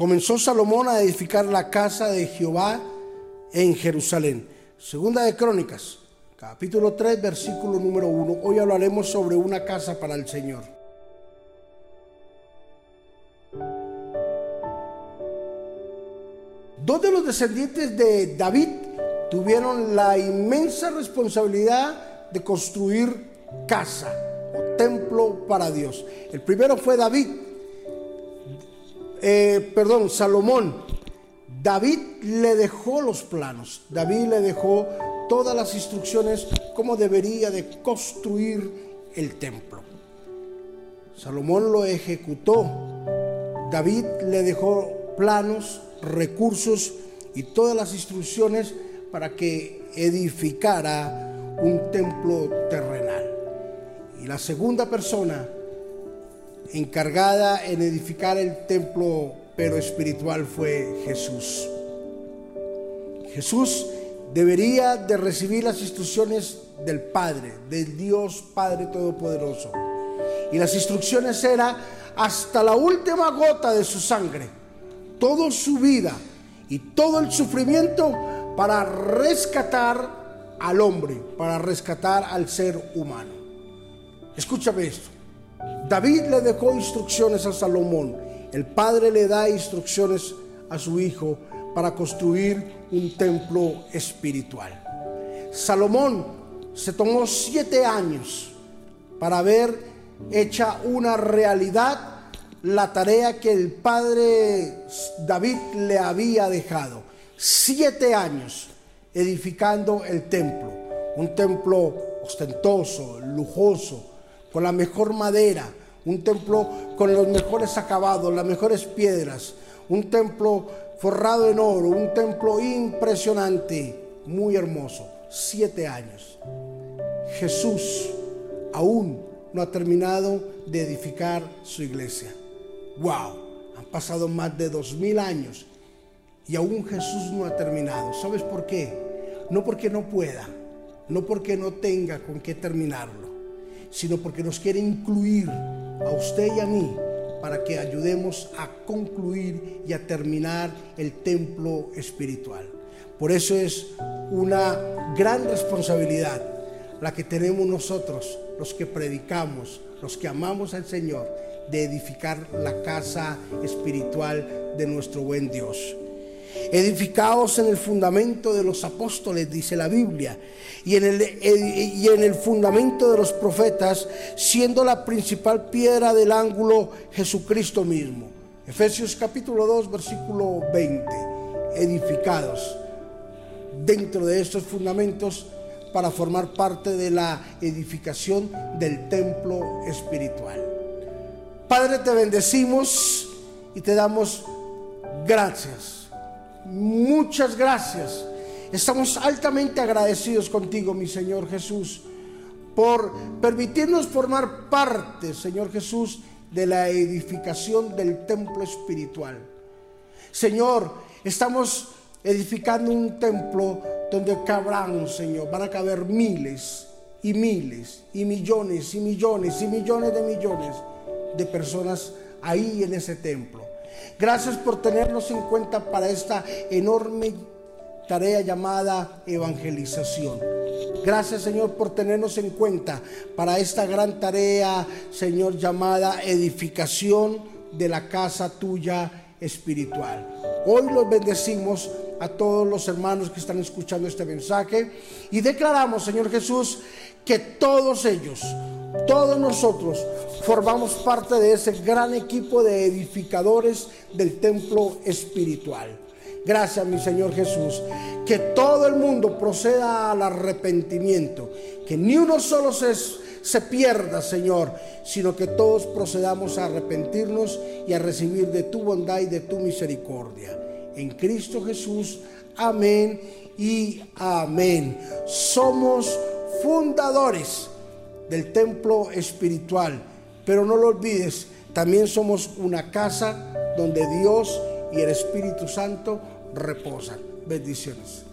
comenzó Salomón a edificar la casa de Jehová en Jerusalén. Segunda de Crónicas, capítulo 3, versículo número 1. Hoy hablaremos sobre una casa para el Señor. Dos de los descendientes de David tuvieron la inmensa responsabilidad de construir casa o templo para Dios. El primero fue David, eh, perdón, Salomón. David le dejó los planos, David le dejó todas las instrucciones cómo debería de construir el templo. Salomón lo ejecutó, David le dejó planos, recursos y todas las instrucciones para que edificara un templo terrenal. Y la segunda persona encargada en edificar el templo, pero espiritual, fue Jesús. Jesús debería de recibir las instrucciones del Padre, del Dios Padre Todopoderoso. Y las instrucciones eran hasta la última gota de su sangre, toda su vida y todo el sufrimiento para rescatar al hombre, para rescatar al ser humano. Escúchame esto. David le dejó instrucciones a Salomón. El padre le da instrucciones a su hijo para construir un templo espiritual. Salomón se tomó siete años para ver hecha una realidad la tarea que el padre David le había dejado. Siete años edificando el templo. Un templo ostentoso, lujoso, con la mejor madera, un templo con los mejores acabados, las mejores piedras, un templo forrado en oro, un templo impresionante, muy hermoso. Siete años. Jesús aún no ha terminado de edificar su iglesia. ¡Wow! Han pasado más de dos mil años y aún Jesús no ha terminado. ¿Sabes por qué? No porque no pueda, no porque no tenga con qué terminarlo sino porque nos quiere incluir a usted y a mí para que ayudemos a concluir y a terminar el templo espiritual. Por eso es una gran responsabilidad la que tenemos nosotros, los que predicamos, los que amamos al Señor, de edificar la casa espiritual de nuestro buen Dios edificados en el fundamento de los apóstoles, dice la Biblia, y en, el, y en el fundamento de los profetas, siendo la principal piedra del ángulo Jesucristo mismo. Efesios capítulo 2, versículo 20, edificados dentro de estos fundamentos para formar parte de la edificación del templo espiritual. Padre, te bendecimos y te damos gracias Muchas gracias. Estamos altamente agradecidos contigo, mi Señor Jesús, por permitirnos formar parte, Señor Jesús, de la edificación del templo espiritual. Señor, estamos edificando un templo donde cabrán, Señor, van a caber miles y miles y millones y millones y millones de millones de personas ahí en ese templo. Gracias por tenernos en cuenta para esta enorme tarea llamada evangelización. Gracias Señor por tenernos en cuenta para esta gran tarea, Señor, llamada edificación de la casa tuya espiritual. Hoy los bendecimos a todos los hermanos que están escuchando este mensaje y declaramos, Señor Jesús, que todos ellos, todos nosotros formamos parte de ese gran equipo de edificadores del templo espiritual. Gracias, mi Señor Jesús. Que todo el mundo proceda al arrepentimiento. Que ni uno solo se, se pierda, Señor, sino que todos procedamos a arrepentirnos y a recibir de tu bondad y de tu misericordia. En Cristo Jesús. Amén y amén. Somos fundadores del templo espiritual. Pero no lo olvides, también somos una casa donde Dios y el Espíritu Santo reposan. Bendiciones.